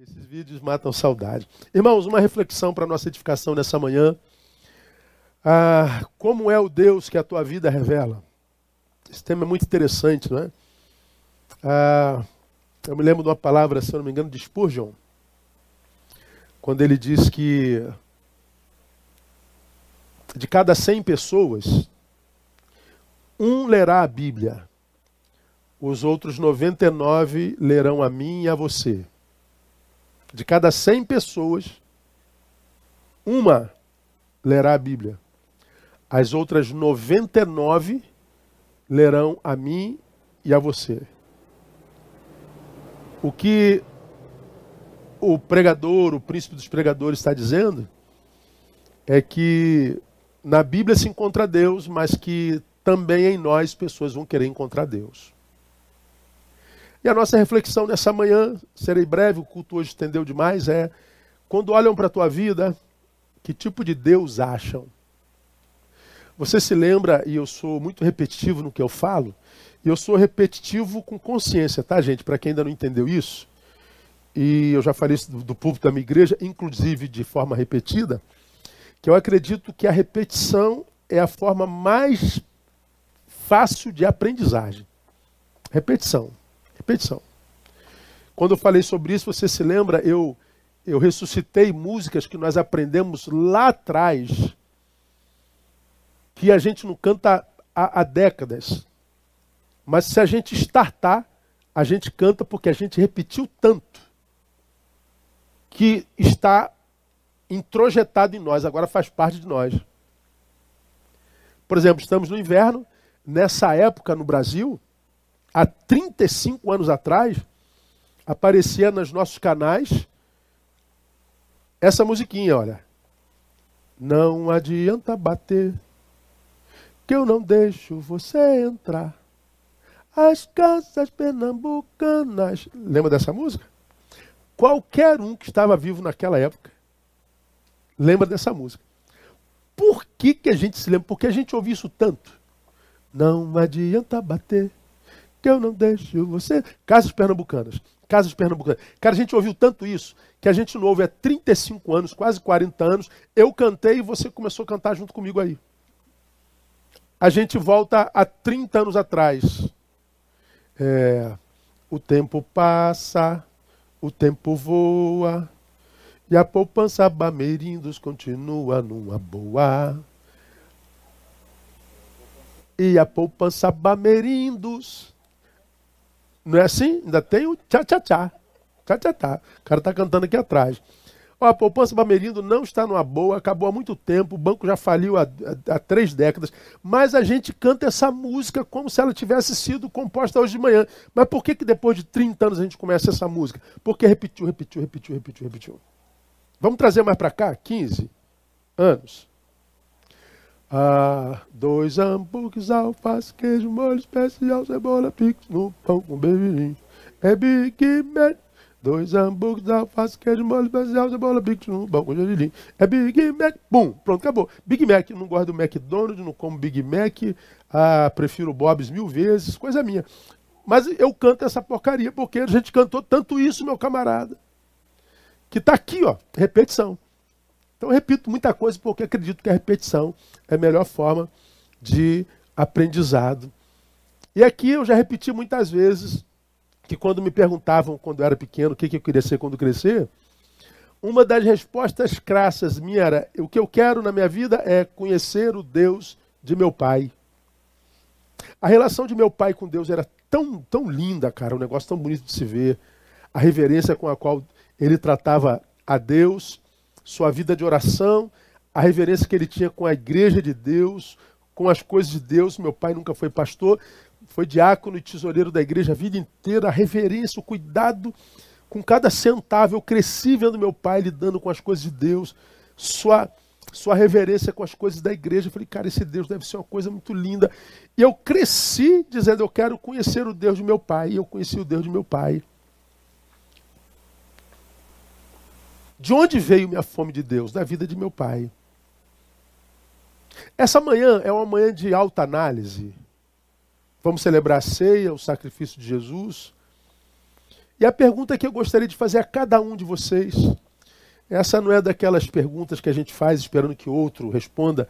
Esses vídeos matam saudade. Irmãos, uma reflexão para nossa edificação nessa manhã. Ah, como é o Deus que a tua vida revela? Esse tema é muito interessante, não é? Ah, eu me lembro de uma palavra, se eu não me engano, de Spurgeon, quando ele diz que de cada 100 pessoas, um lerá a Bíblia, os outros 99 lerão a mim e a você. De cada 100 pessoas, uma lerá a Bíblia. As outras 99 lerão a mim e a você. O que o pregador, o príncipe dos pregadores está dizendo é que na Bíblia se encontra Deus, mas que também em nós pessoas vão querer encontrar Deus. E a nossa reflexão nessa manhã, serei breve, o culto hoje estendeu demais, é quando olham para a tua vida, que tipo de Deus acham? Você se lembra, e eu sou muito repetitivo no que eu falo, e eu sou repetitivo com consciência, tá, gente? Para quem ainda não entendeu isso, e eu já falei isso do, do público da minha igreja, inclusive de forma repetida, que eu acredito que a repetição é a forma mais fácil de aprendizagem. Repetição. Repetição. Quando eu falei sobre isso, você se lembra, eu, eu ressuscitei músicas que nós aprendemos lá atrás, que a gente não canta há, há décadas. Mas se a gente startar, a gente canta porque a gente repetiu tanto que está introjetado em nós, agora faz parte de nós. Por exemplo, estamos no inverno, nessa época no Brasil, há 35 anos atrás, aparecia nos nossos canais essa musiquinha, olha. Não adianta bater, que eu não deixo você entrar. As casas pernambucanas. Lembra dessa música? Qualquer um que estava vivo naquela época lembra dessa música. Por que, que a gente se lembra? Porque a gente ouve isso tanto. Não adianta bater, que eu não deixo você. Casas pernambucanas. Casas pernambucanas. Cara, a gente ouviu tanto isso que a gente não ouve há 35 anos, quase 40 anos. Eu cantei e você começou a cantar junto comigo aí. A gente volta a 30 anos atrás. É, o tempo passa, o tempo voa, e a poupança Bamerindos continua numa boa. E a poupança Bamerindos não é assim? Ainda tem o tchá-tchá-tchá. Tchá-tchá-tchá. O cara está cantando aqui atrás. Ó, a poupança Bamerindo não está numa boa, acabou há muito tempo, o banco já faliu há, há, há, três décadas, mas a gente canta essa música como se ela tivesse sido composta hoje de manhã. Mas por que, que depois de 30 anos a gente começa essa música? Porque repetiu, repetiu, repetiu, repetiu, repetiu. Vamos trazer mais para cá? 15 anos. Ah, dois hambúrgueres, alface, queijo, molho especial, cebola, pix no pão com beijinho. É Big Mac. Dois hambúrgueres, alface, queijo, molho especial, cebola, pix no pão com gergelim. É Big Mac. Bum, pronto, acabou. Big Mac, não gosto do McDonald's, não como Big Mac. Ah, prefiro Bob's mil vezes, coisa minha. Mas eu canto essa porcaria porque a gente cantou tanto isso, meu camarada. Que está aqui, ó, repetição. Então eu repito muita coisa porque acredito que a repetição é a melhor forma de aprendizado. E aqui eu já repeti muitas vezes que quando me perguntavam quando eu era pequeno o que, eu queria ser quando crescer, uma das respostas crassas minha era: o que eu quero na minha vida é conhecer o Deus de meu pai. A relação de meu pai com Deus era tão, tão linda, cara, um negócio tão bonito de se ver. A reverência com a qual ele tratava a Deus sua vida de oração, a reverência que ele tinha com a igreja de Deus, com as coisas de Deus. Meu pai nunca foi pastor, foi diácono e tesoureiro da igreja a vida inteira. A reverência, o cuidado com cada centavo. Eu cresci vendo meu pai lidando com as coisas de Deus, sua, sua reverência com as coisas da igreja. Eu falei, cara, esse Deus deve ser uma coisa muito linda. E eu cresci dizendo, eu quero conhecer o Deus de meu pai. E eu conheci o Deus de meu pai. De onde veio minha fome de Deus? Da vida de meu pai. Essa manhã é uma manhã de alta análise. Vamos celebrar a ceia, o sacrifício de Jesus. E a pergunta que eu gostaria de fazer a cada um de vocês, essa não é daquelas perguntas que a gente faz esperando que outro responda.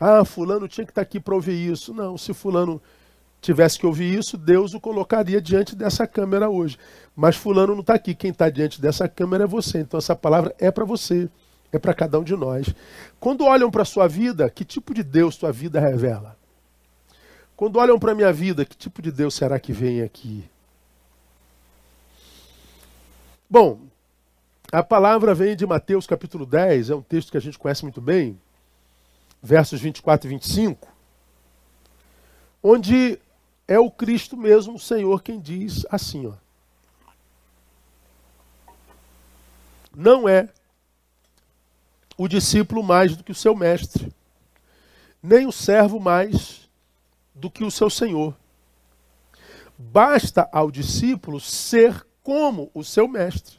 Ah, fulano tinha que estar aqui para ouvir isso. Não, se fulano tivesse que ouvir isso, Deus o colocaria diante dessa câmera hoje. Mas fulano não está aqui. Quem está diante dessa câmera é você. Então essa palavra é para você. É para cada um de nós. Quando olham para a sua vida, que tipo de Deus sua vida revela? Quando olham para a minha vida, que tipo de Deus será que vem aqui? Bom, a palavra vem de Mateus capítulo 10, é um texto que a gente conhece muito bem, versos 24 e 25, onde é o Cristo mesmo, o Senhor, quem diz assim: ó, Não é o discípulo mais do que o seu mestre, nem o servo mais do que o seu senhor. Basta ao discípulo ser como o seu mestre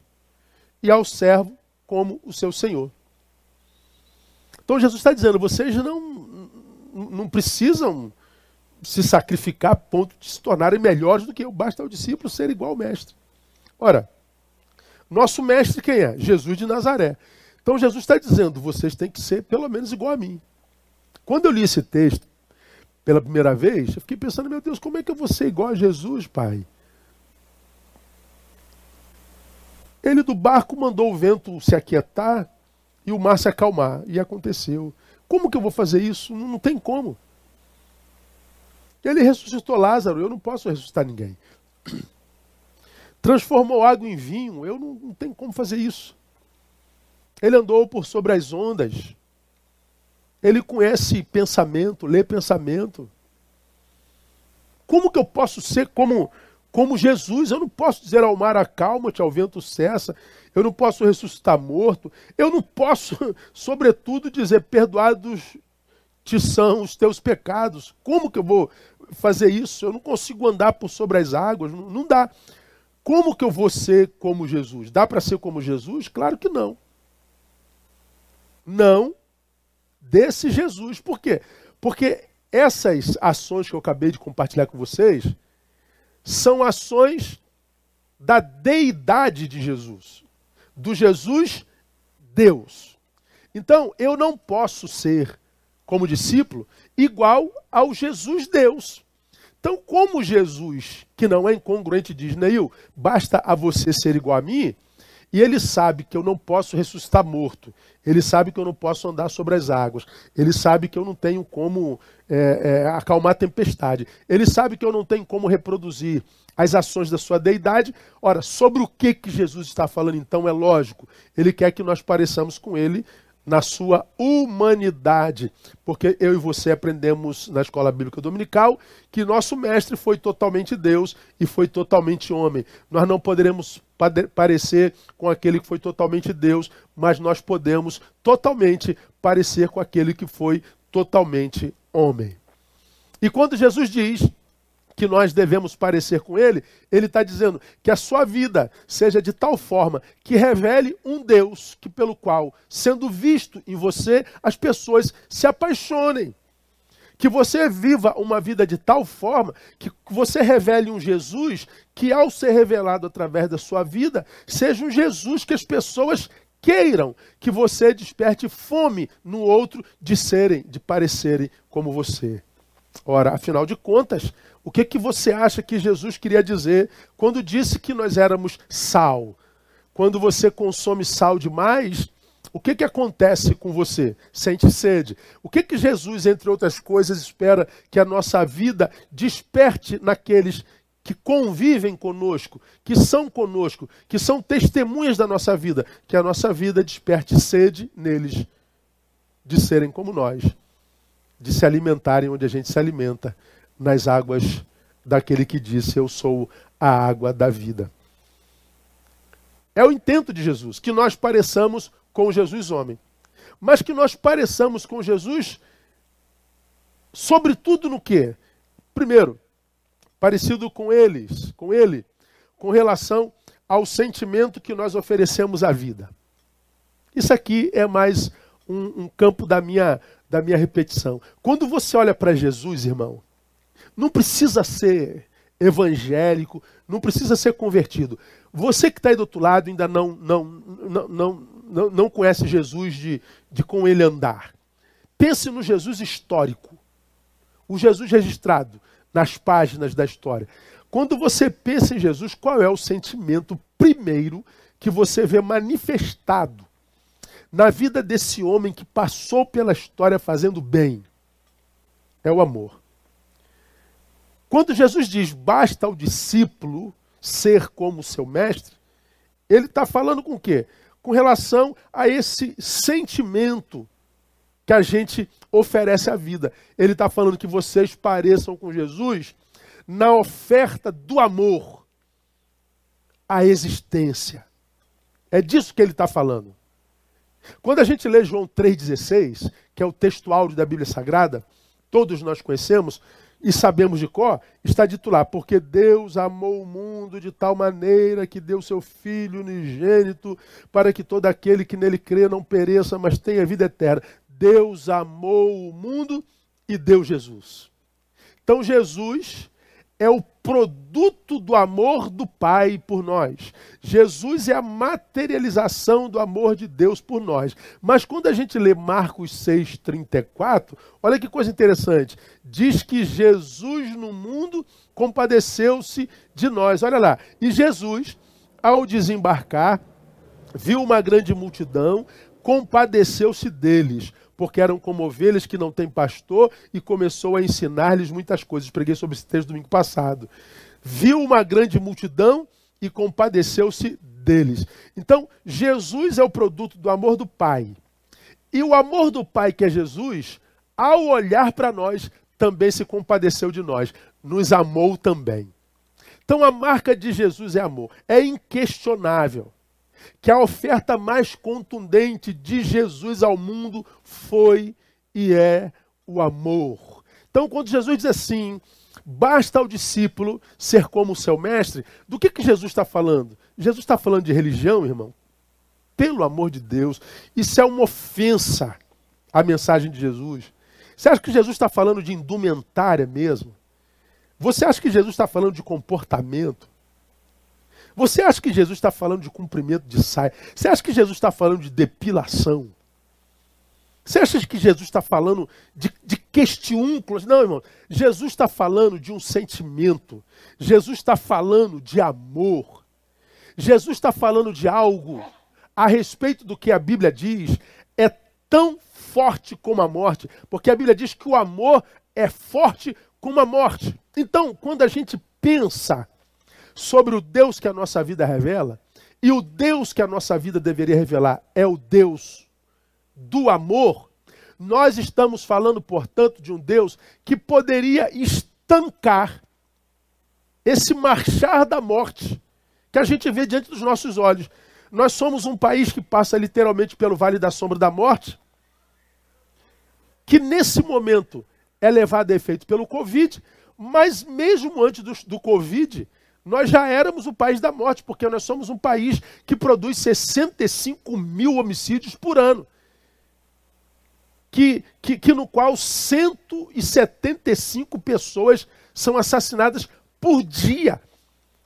e ao servo como o seu senhor. Então Jesus está dizendo: vocês não, não precisam se sacrificar a ponto de se tornarem melhores do que eu. Basta ao discípulo ser igual ao mestre. Ora, nosso mestre quem é? Jesus de Nazaré. Então Jesus está dizendo: vocês têm que ser pelo menos igual a mim. Quando eu li esse texto pela primeira vez, eu fiquei pensando: meu Deus, como é que eu vou ser igual a Jesus, pai? Ele do barco mandou o vento se aquietar e o mar se acalmar. E aconteceu. Como que eu vou fazer isso? Não, não tem como. Ele ressuscitou Lázaro, eu não posso ressuscitar ninguém. Transformou água em vinho, eu não, não tenho como fazer isso. Ele andou por sobre as ondas. Ele conhece pensamento, lê pensamento. Como que eu posso ser como, como Jesus? Eu não posso dizer ao mar acalma-te, ao vento cessa. Eu não posso ressuscitar morto. Eu não posso, sobretudo, dizer perdoados te são os teus pecados. Como que eu vou fazer isso? Eu não consigo andar por sobre as águas. Não, dá. Como que eu vou ser como Jesus? Dá para ser como Jesus? Claro que não não desse Jesus. Por quê? Porque essas ações que eu acabei de compartilhar com vocês são ações da deidade de Jesus, do Jesus Deus. Então, eu não posso ser, como discípulo, igual ao Jesus Deus. Então, como Jesus, que não é incongruente, diz, Neil, basta a você ser igual a mim, e ele sabe que eu não posso ressuscitar morto. Ele sabe que eu não posso andar sobre as águas. Ele sabe que eu não tenho como é, é, acalmar a tempestade. Ele sabe que eu não tenho como reproduzir as ações da sua deidade. Ora, sobre o que, que Jesus está falando então é lógico. Ele quer que nós pareçamos com ele na sua humanidade. Porque eu e você aprendemos na escola bíblica dominical que nosso mestre foi totalmente Deus e foi totalmente homem. Nós não poderemos parecer com aquele que foi totalmente Deus, mas nós podemos totalmente parecer com aquele que foi totalmente homem. E quando Jesus diz que nós devemos parecer com Ele, Ele está dizendo que a sua vida seja de tal forma que revele um Deus que pelo qual, sendo visto em você, as pessoas se apaixonem. Que você viva uma vida de tal forma que você revele um Jesus que, ao ser revelado através da sua vida, seja um Jesus que as pessoas queiram, que você desperte fome no outro de serem, de parecerem como você. Ora, afinal de contas, o que, que você acha que Jesus queria dizer quando disse que nós éramos sal? Quando você consome sal demais, o que, que acontece com você? Sente sede. O que, que Jesus, entre outras coisas, espera que a nossa vida desperte naqueles que convivem conosco, que são conosco, que são testemunhas da nossa vida? Que a nossa vida desperte sede neles de serem como nós, de se alimentarem onde a gente se alimenta nas águas daquele que disse: Eu sou a água da vida. É o intento de Jesus, que nós pareçamos com Jesus homem. Mas que nós pareçamos com Jesus, sobretudo no que? Primeiro, parecido com eles, com ele, com relação ao sentimento que nós oferecemos à vida. Isso aqui é mais um, um campo da minha, da minha repetição. Quando você olha para Jesus, irmão, não precisa ser evangélico, não precisa ser convertido. Você que está aí do outro lado ainda não, não, não, não, não, não conhece Jesus de, de com ele andar. Pense no Jesus histórico, o Jesus registrado nas páginas da história. Quando você pensa em Jesus, qual é o sentimento primeiro que você vê manifestado na vida desse homem que passou pela história fazendo bem? É o amor. Quando Jesus diz basta ao discípulo ser como seu mestre, ele está falando com o quê? Com relação a esse sentimento que a gente oferece à vida. Ele está falando que vocês pareçam com Jesus na oferta do amor à existência. É disso que ele está falando. Quando a gente lê João 3,16, que é o texto áudio da Bíblia Sagrada, todos nós conhecemos, e sabemos de cor, está dito lá, porque Deus amou o mundo de tal maneira que deu seu Filho unigênito para que todo aquele que nele crê não pereça, mas tenha vida eterna. Deus amou o mundo e deu Jesus. Então Jesus é o produto do amor do Pai por nós. Jesus é a materialização do amor de Deus por nós. Mas quando a gente lê Marcos 6,34, olha que coisa interessante. Diz que Jesus no mundo compadeceu-se de nós. Olha lá. E Jesus, ao desembarcar, viu uma grande multidão, compadeceu-se deles porque eram como ovelhas que não têm pastor, e começou a ensinar-lhes muitas coisas. Preguei sobre esse texto domingo passado. Viu uma grande multidão e compadeceu-se deles. Então, Jesus é o produto do amor do Pai. E o amor do Pai, que é Jesus, ao olhar para nós, também se compadeceu de nós, nos amou também. Então, a marca de Jesus é amor, é inquestionável que a oferta mais contundente de Jesus ao mundo foi e é o amor. Então, quando Jesus diz assim, basta ao discípulo ser como o seu mestre, do que, que Jesus está falando? Jesus está falando de religião, irmão? Pelo amor de Deus, isso é uma ofensa à mensagem de Jesus. Você acha que Jesus está falando de indumentária mesmo? Você acha que Jesus está falando de comportamento? Você acha que Jesus está falando de cumprimento de saia? Você acha que Jesus está falando de depilação? Você acha que Jesus está falando de, de questiúnculos? Não, irmão. Jesus está falando de um sentimento. Jesus está falando de amor. Jesus está falando de algo a respeito do que a Bíblia diz é tão forte como a morte. Porque a Bíblia diz que o amor é forte como a morte. Então, quando a gente pensa sobre o Deus que a nossa vida revela, e o Deus que a nossa vida deveria revelar é o Deus do amor, nós estamos falando, portanto, de um Deus que poderia estancar esse marchar da morte que a gente vê diante dos nossos olhos. Nós somos um país que passa literalmente pelo vale da sombra da morte, que nesse momento é levado a efeito pelo Covid, mas mesmo antes do, do Covid, nós já éramos o país da morte, porque nós somos um país que produz 65 mil homicídios por ano. Que, que, que no qual 175 pessoas são assassinadas por dia.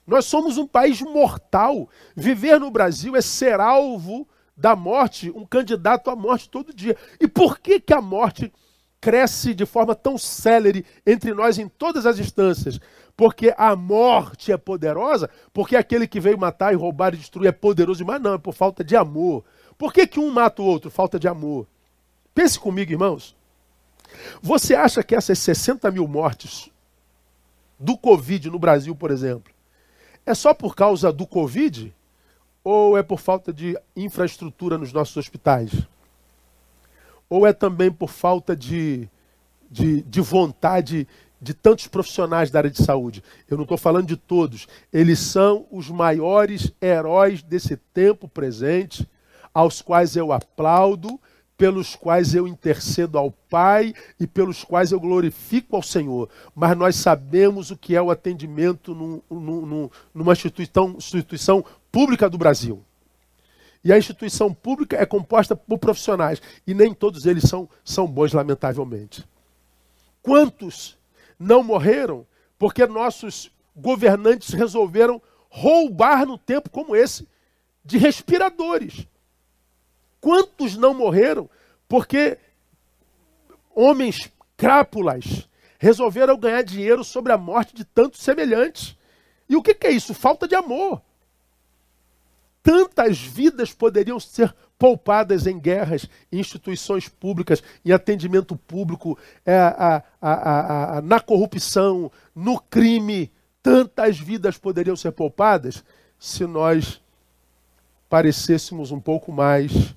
Nós somos um país mortal. Viver no Brasil é ser alvo da morte, um candidato à morte todo dia. E por que, que a morte cresce de forma tão célere entre nós em todas as instâncias? Porque a morte é poderosa, porque aquele que veio matar e roubar e destruir é poderoso demais, não, é por falta de amor. Por que, que um mata o outro? Falta de amor. Pense comigo, irmãos. Você acha que essas 60 mil mortes do Covid no Brasil, por exemplo, é só por causa do Covid? Ou é por falta de infraestrutura nos nossos hospitais? Ou é também por falta de, de, de vontade de tantos profissionais da área de saúde. Eu não estou falando de todos. Eles são os maiores heróis desse tempo presente, aos quais eu aplaudo, pelos quais eu intercedo ao Pai e pelos quais eu glorifico ao Senhor. Mas nós sabemos o que é o atendimento num, num, numa instituição, instituição pública do Brasil. E a instituição pública é composta por profissionais. E nem todos eles são, são bons, lamentavelmente. Quantos não morreram porque nossos governantes resolveram roubar no tempo como esse de respiradores. Quantos não morreram porque homens crápulas resolveram ganhar dinheiro sobre a morte de tantos semelhantes? E o que, é isso? Falta de amor. Tantas vidas poderiam ser poupadas em guerras, instituições públicas, em atendimento público, é, a, a, a, na corrupção, no crime. Tantas vidas poderiam ser poupadas se nós parecêssemos um pouco mais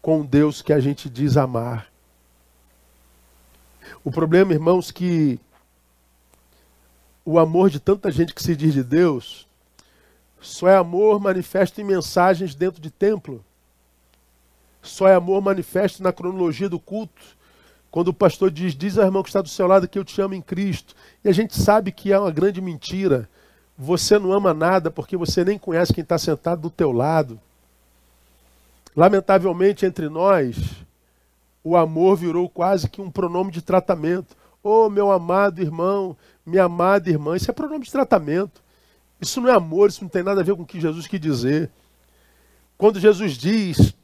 com Deus que a gente diz amar. O problema, irmãos, que o amor de tanta gente que se diz de Deus só é amor manifesto em mensagens dentro de templo. Só é amor manifesto na cronologia do culto. Quando o pastor diz, diz ao irmão que está do seu lado que eu te amo em Cristo. E a gente sabe que é uma grande mentira. Você não ama nada porque você nem conhece quem está sentado do teu lado. Lamentavelmente, entre nós, o amor virou quase que um pronome de tratamento. Oh, meu amado irmão, minha amada irmã, isso é pronome de tratamento. Isso não é amor, isso não tem nada a ver com o que Jesus quis dizer. Quando Jesus diz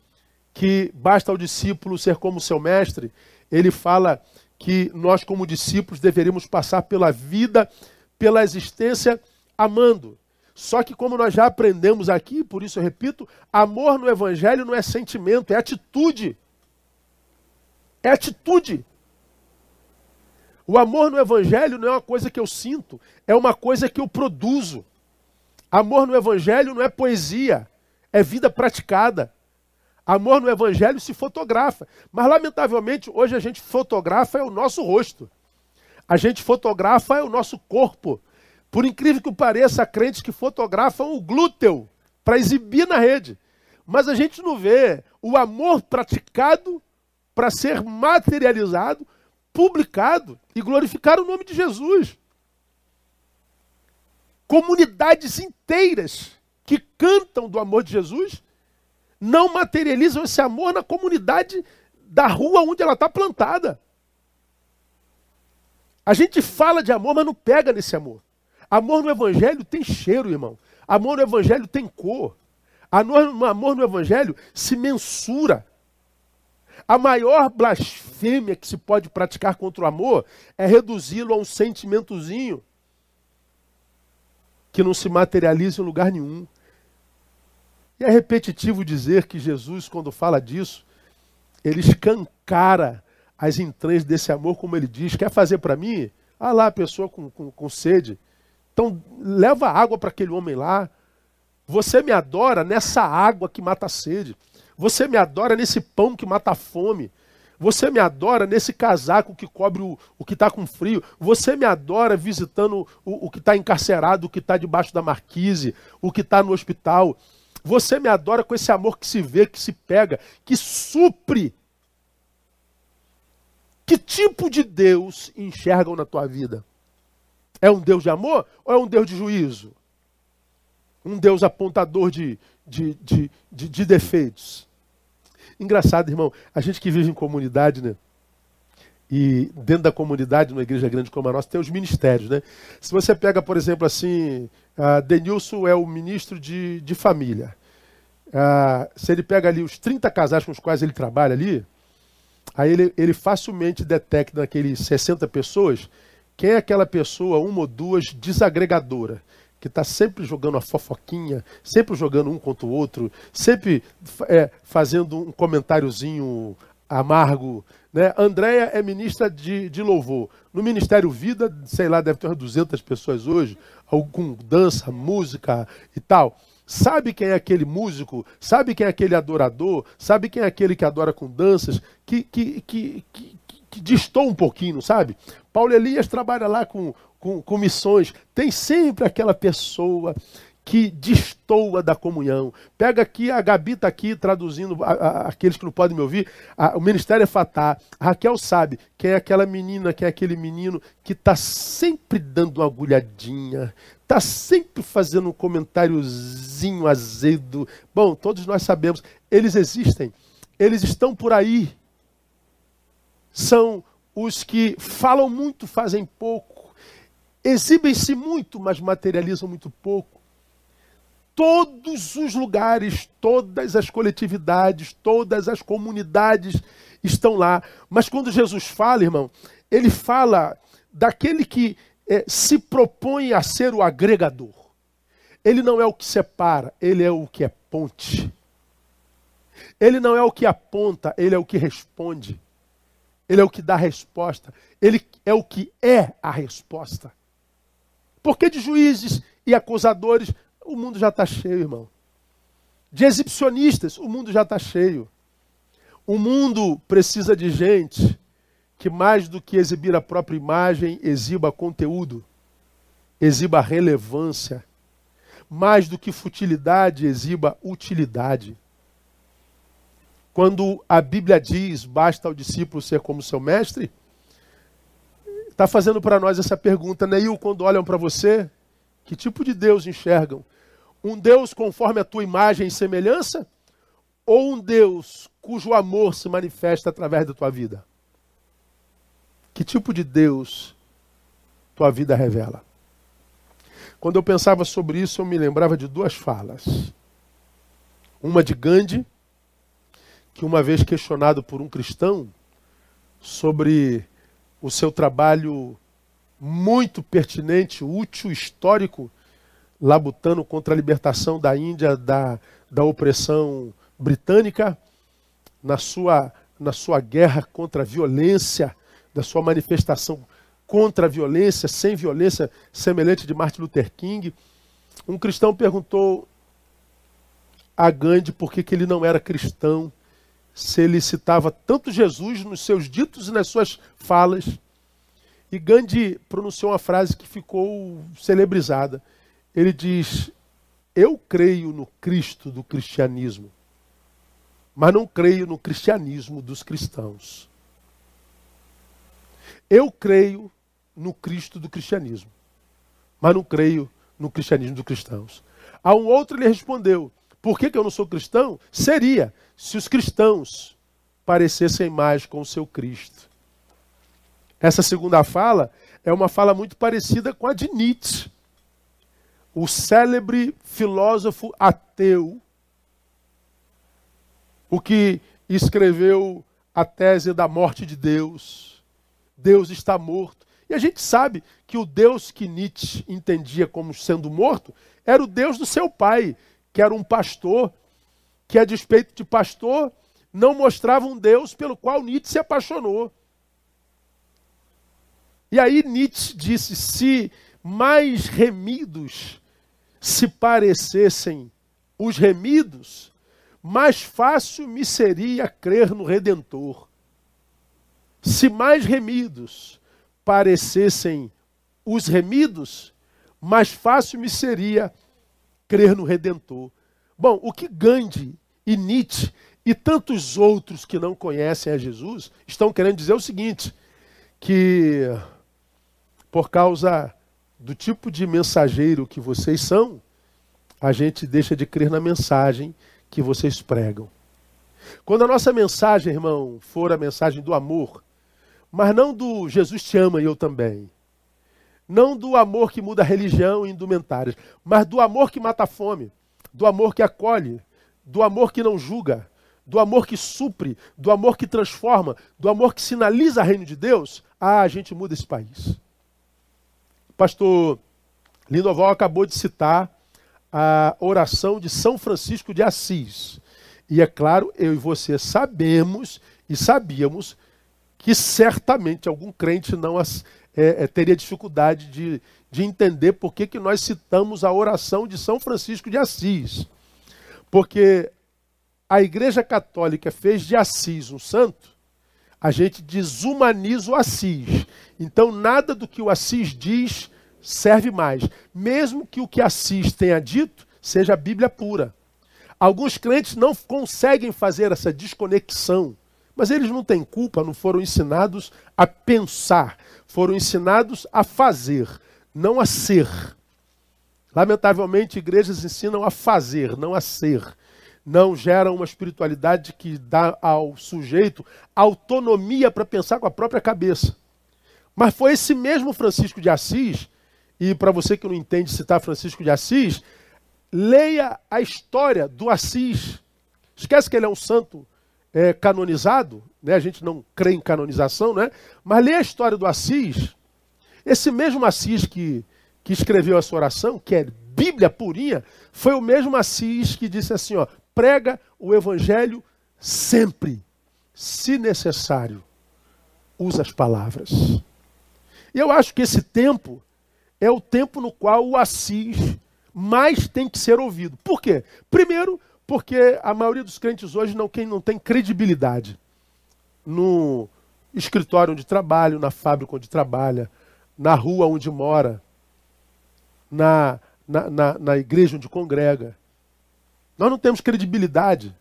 que basta ao discípulo ser como seu mestre, ele fala que nós, como discípulos, deveríamos passar pela vida, pela existência, amando. Só que, como nós já aprendemos aqui, por isso eu repito, amor no Evangelho não é sentimento, é atitude. É atitude. O amor no Evangelho não é uma coisa que eu sinto, é uma coisa que eu produzo. Amor no Evangelho não é poesia, é vida praticada. Amor no Evangelho se fotografa. Mas, lamentavelmente, hoje a gente fotografa é o nosso rosto. A gente fotografa é o nosso corpo. Por incrível que pareça, há crentes que fotografam o glúteo para exibir na rede. Mas a gente não vê o amor praticado para ser materializado, publicado e glorificar o nome de Jesus comunidades inteiras que cantam do amor de Jesus não materializam esse amor na comunidade da rua onde ela está plantada. A gente fala de amor, mas não pega nesse amor. Amor no Evangelho tem cheiro, irmão. Amor no Evangelho tem cor. Amor no Evangelho se mensura. A maior blasfêmia que se pode praticar contra o amor é reduzi-lo a um sentimentozinho que não se materializa em lugar nenhum. E é repetitivo dizer que Jesus, quando fala disso, ele escancara as entranhas desse amor, como ele diz: quer fazer para mim? Ah lá, a pessoa com, com, com sede. Então, leva água para aquele homem lá. Você me adora nessa água que mata a sede. Você me adora nesse pão que mata a fome. Você me adora nesse casaco que cobre o, o que está com frio. Você me adora visitando o, o que está encarcerado, o que está debaixo da marquise, o que está no hospital. Você me adora com esse amor que se vê, que se pega, que supre. Que tipo de Deus enxergam na tua vida? É um Deus de amor ou é um Deus de juízo? Um Deus apontador de, de, de, de, de defeitos? Engraçado, irmão, a gente que vive em comunidade, né? E dentro da comunidade, numa igreja grande como a nossa, tem os ministérios, né? Se você pega, por exemplo, assim, uh, Denilson é o ministro de, de família. Uh, se ele pega ali os 30 casais com os quais ele trabalha ali, aí ele, ele facilmente detecta naqueles 60 pessoas quem é aquela pessoa, uma ou duas, desagregadora que está sempre jogando a fofoquinha, sempre jogando um contra o outro, sempre é, fazendo um comentáriozinho amargo. Né? Andréia é ministra de, de louvor. No Ministério Vida, sei lá, deve ter umas 200 pessoas hoje, com dança, música e tal. Sabe quem é aquele músico? Sabe quem é aquele adorador? Sabe quem é aquele que adora com danças? Que, que, que, que, que distou um pouquinho, sabe? Paulo Elias trabalha lá com com, com missões, tem sempre aquela pessoa que destoa da comunhão. Pega aqui, a Gabi está aqui traduzindo, a, a, aqueles que não podem me ouvir, a, o Ministério é Fatá. Raquel sabe quem é aquela menina, quem é aquele menino que está sempre dando uma agulhadinha, está sempre fazendo um comentáriozinho azedo. Bom, todos nós sabemos, eles existem, eles estão por aí. São os que falam muito, fazem pouco exibem-se muito, mas materializam muito pouco. Todos os lugares, todas as coletividades, todas as comunidades estão lá. Mas quando Jesus fala, irmão, ele fala daquele que é, se propõe a ser o agregador. Ele não é o que separa, ele é o que é ponte. Ele não é o que aponta, ele é o que responde. Ele é o que dá a resposta. Ele é o que é a resposta. Porque de juízes e acusadores, o mundo já está cheio, irmão. De exibicionistas, o mundo já está cheio. O mundo precisa de gente que, mais do que exibir a própria imagem, exiba conteúdo, exiba relevância. Mais do que futilidade, exiba utilidade. Quando a Bíblia diz basta ao discípulo ser como seu mestre, está fazendo para nós essa pergunta, Neil, quando olham para você, que tipo de Deus enxergam? Um Deus conforme a tua imagem e semelhança? Ou um Deus cujo amor se manifesta através da tua vida? Que tipo de Deus tua vida revela? Quando eu pensava sobre isso, eu me lembrava de duas falas. Uma de Gandhi, que uma vez questionado por um cristão sobre o seu trabalho muito pertinente, útil, histórico, labutando contra a libertação da Índia da, da opressão britânica, na sua, na sua guerra contra a violência, da sua manifestação contra a violência, sem violência, semelhante de Martin Luther King. Um cristão perguntou a Gandhi por que, que ele não era cristão se ele citava tanto Jesus nos seus ditos e nas suas falas. E Gandhi pronunciou uma frase que ficou celebrizada. Ele diz: Eu creio no Cristo do cristianismo, mas não creio no cristianismo dos cristãos. Eu creio no Cristo do cristianismo, mas não creio no cristianismo dos cristãos. A um outro ele respondeu: por que, que eu não sou cristão? Seria se os cristãos parecessem mais com o seu Cristo. Essa segunda fala é uma fala muito parecida com a de Nietzsche, o célebre filósofo ateu, o que escreveu a tese da morte de Deus. Deus está morto. E a gente sabe que o Deus que Nietzsche entendia como sendo morto era o Deus do seu pai, que era um pastor, que a despeito de pastor, não mostrava um Deus pelo qual Nietzsche se apaixonou. E aí Nietzsche disse: se mais remidos se parecessem os remidos, mais fácil me seria crer no Redentor. Se mais remidos parecessem os remidos, mais fácil me seria crer no Redentor. Bom, o que Gandhi e Nietzsche e tantos outros que não conhecem a Jesus estão querendo dizer é o seguinte: que por causa do tipo de mensageiro que vocês são, a gente deixa de crer na mensagem que vocês pregam. Quando a nossa mensagem, irmão, for a mensagem do amor, mas não do Jesus te ama e eu também, não do amor que muda a religião e indumentárias, mas do amor que mata a fome, do amor que acolhe, do amor que não julga, do amor que supre, do amor que transforma, do amor que sinaliza o reino de Deus, ah, a gente muda esse país. Pastor Lindoval acabou de citar a oração de São Francisco de Assis. E é claro, eu e você sabemos e sabíamos que certamente algum crente não as, é, é, teria dificuldade de, de entender por que, que nós citamos a oração de São Francisco de Assis. Porque a Igreja Católica fez de Assis um santo, a gente desumaniza o Assis. Então, nada do que o Assis diz serve mais. Mesmo que o que Assis tenha dito seja a Bíblia pura. Alguns crentes não conseguem fazer essa desconexão mas eles não têm culpa, não foram ensinados a pensar, foram ensinados a fazer, não a ser. Lamentavelmente, igrejas ensinam a fazer, não a ser. Não geram uma espiritualidade que dá ao sujeito autonomia para pensar com a própria cabeça. Mas foi esse mesmo Francisco de Assis E para você que não entende citar Francisco de Assis, leia a história do Assis. Esquece que ele é um santo é, canonizado, né? a gente não crê em canonização, né? mas leia a história do Assis. Esse mesmo Assis que, que escreveu essa oração, que é Bíblia purinha, foi o mesmo Assis que disse assim: ó, prega o evangelho sempre, se necessário, usa as palavras. E eu acho que esse tempo é o tempo no qual o Assis mais tem que ser ouvido. Por quê? Primeiro, porque a maioria dos crentes hoje não, quem não tem credibilidade no escritório onde trabalha, na fábrica onde trabalha, na rua onde mora, na, na, na, na igreja onde congrega. Nós não temos credibilidade,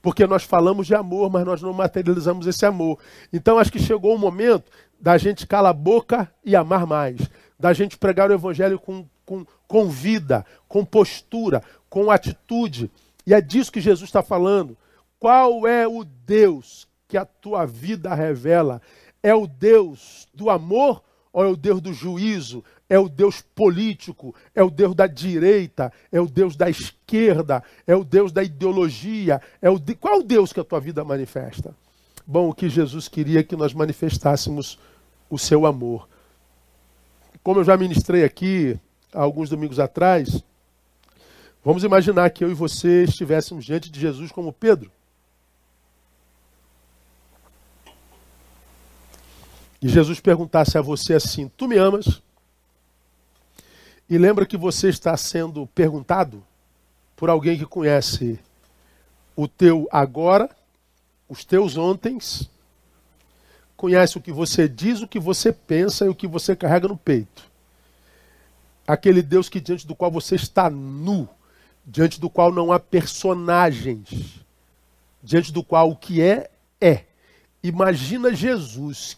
porque nós falamos de amor, mas nós não materializamos esse amor. Então acho que chegou o momento da gente calar a boca e amar mais, da gente pregar o evangelho com, com, com vida, com postura, com atitude. E é disso que Jesus está falando. Qual é o Deus que a tua vida revela? É o Deus do amor ou é o Deus do juízo? É o Deus político? É o Deus da direita? É o Deus da esquerda? É o Deus da ideologia? É o de... Qual é o Deus que a tua vida manifesta? Bom, o que Jesus queria é que nós manifestássemos o seu amor. Como eu já ministrei aqui há alguns domingos atrás, vamos imaginar que eu e você estivéssemos diante de Jesus como Pedro. E Jesus perguntasse a você assim: Tu me amas? E lembra que você está sendo perguntado por alguém que conhece o teu agora, os teus ontens, conhece o que você diz, o que você pensa e o que você carrega no peito. Aquele Deus que diante do qual você está nu, diante do qual não há personagens, diante do qual o que é, é. Imagina Jesus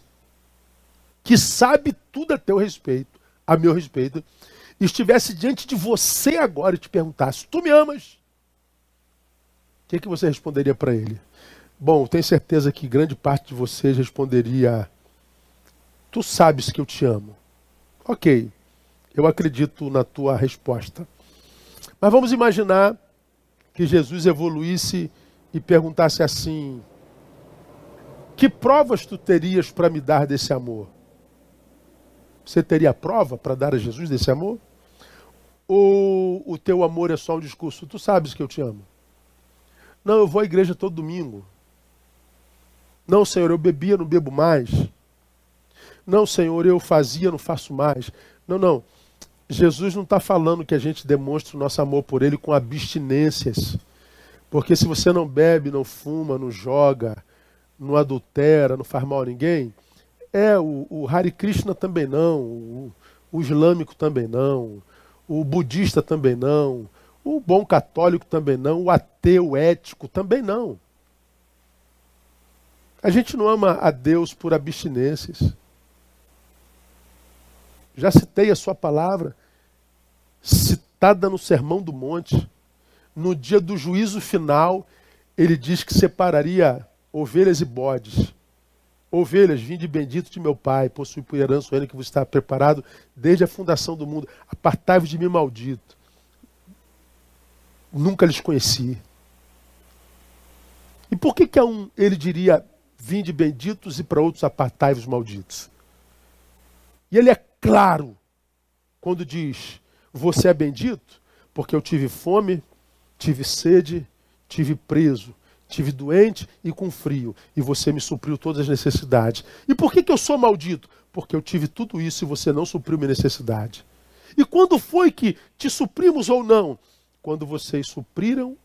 que sabe tudo a teu respeito, a meu respeito, estivesse diante de você agora e te perguntasse: Tu me amas? O que, é que você responderia para ele? Bom, tenho certeza que grande parte de vocês responderia: Tu sabes que eu te amo. Ok, eu acredito na tua resposta. Mas vamos imaginar que Jesus evoluísse e perguntasse assim: Que provas tu terias para me dar desse amor? Você teria prova para dar a Jesus desse amor? Ou o teu amor é só um discurso? Tu sabes que eu te amo. Não, eu vou à igreja todo domingo. Não, Senhor, eu bebia, não bebo mais. Não, Senhor, eu fazia, não faço mais. Não, não. Jesus não está falando que a gente demonstre o nosso amor por Ele com abstinências. Porque se você não bebe, não fuma, não joga, não adultera, não faz mal a ninguém, é, o, o Hare Krishna também não, o, o islâmico também não, o budista também não, o bom católico também não, o ateu ético também não. A gente não ama a Deus por abstinências. Já citei a sua palavra, citada no Sermão do Monte. No dia do juízo final, ele diz que separaria ovelhas e bodes. Ovelhas, vinde bendito de meu Pai, possui por herança o reino que vos está preparado desde a fundação do mundo. Apartai-vos de mim, maldito. Nunca lhes conheci. E por que que a um ele diria, vinde benditos, e para outros, apartai-vos malditos? E ele é claro quando diz, você é bendito, porque eu tive fome, tive sede, tive preso, Tive doente e com frio, e você me supriu todas as necessidades. E por que, que eu sou maldito? Porque eu tive tudo isso e você não supriu minha necessidade. E quando foi que te suprimos ou não? Quando vocês supriram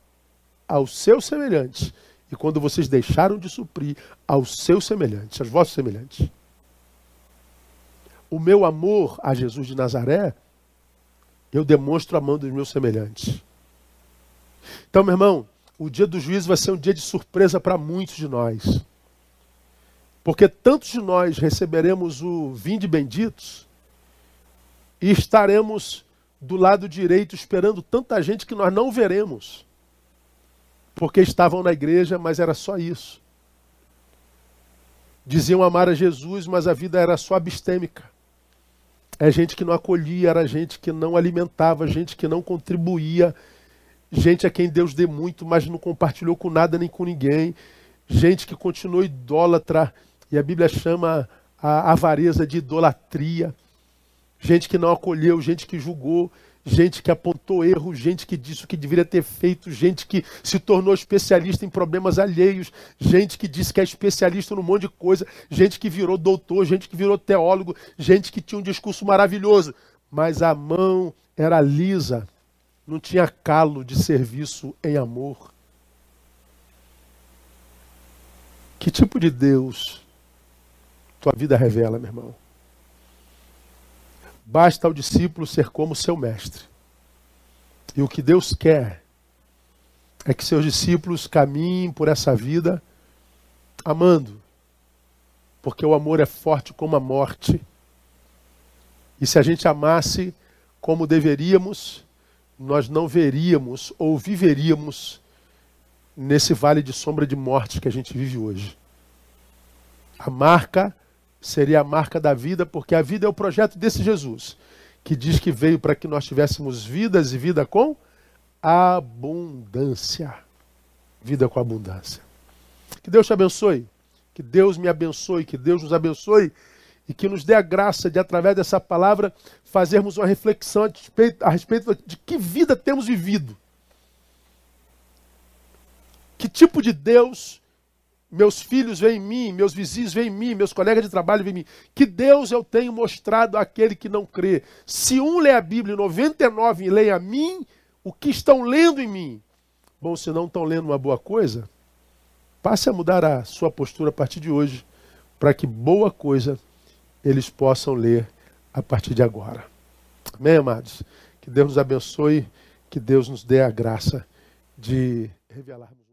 aos seus semelhantes. E quando vocês deixaram de suprir aos seus semelhantes, aos vossos semelhantes. O meu amor a Jesus de Nazaré, eu demonstro amando os meus semelhantes. Então, meu irmão, o dia do juízo vai ser um dia de surpresa para muitos de nós. Porque tantos de nós receberemos o vinde benditos e estaremos do lado direito esperando tanta gente que nós não veremos. Porque estavam na igreja, mas era só isso. Diziam amar a Jesus, mas a vida era só abstêmica. É gente que não acolhia, era gente que não alimentava, gente que não contribuía, gente a quem Deus dê muito, mas não compartilhou com nada nem com ninguém, gente que continuou idólatra, e a Bíblia chama a avareza de idolatria, gente que não acolheu, gente que julgou, gente que apontou erro, gente que disse o que deveria ter feito, gente que se tornou especialista em problemas alheios, gente que disse que é especialista num monte de coisa, gente que virou doutor, gente que virou teólogo, gente que tinha um discurso maravilhoso, mas a mão era lisa, não tinha calo de serviço em amor. Que tipo de Deus tua vida revela, meu irmão? Basta ao discípulo ser como seu mestre. E o que Deus quer é que seus discípulos caminhem por essa vida amando. Porque o amor é forte como a morte. E se a gente amasse como deveríamos, nós não veríamos ou viveríamos nesse vale de sombra de morte que a gente vive hoje. A marca seria a marca da vida, porque a vida é o projeto desse Jesus, que diz que veio para que nós tivéssemos vidas e vida com abundância. Vida com abundância. Que Deus te abençoe, que Deus me abençoe, que Deus nos abençoe e que nos dê a graça de, através dessa palavra, fazermos uma reflexão a respeito, a respeito de que vida temos vivido. Que tipo de Deus meus filhos veem em mim, meus vizinhos veem em mim, meus colegas de trabalho veem em mim. Que Deus eu tenho mostrado àquele que não crê. Se um lê a Bíblia e 99 leem a mim, o que estão lendo em mim? Bom, se não estão lendo uma boa coisa, passe a mudar a sua postura a partir de hoje, para que boa coisa eles possam ler a partir de agora. Amém, amados? Que Deus nos abençoe, que Deus nos dê a graça de revelarmos.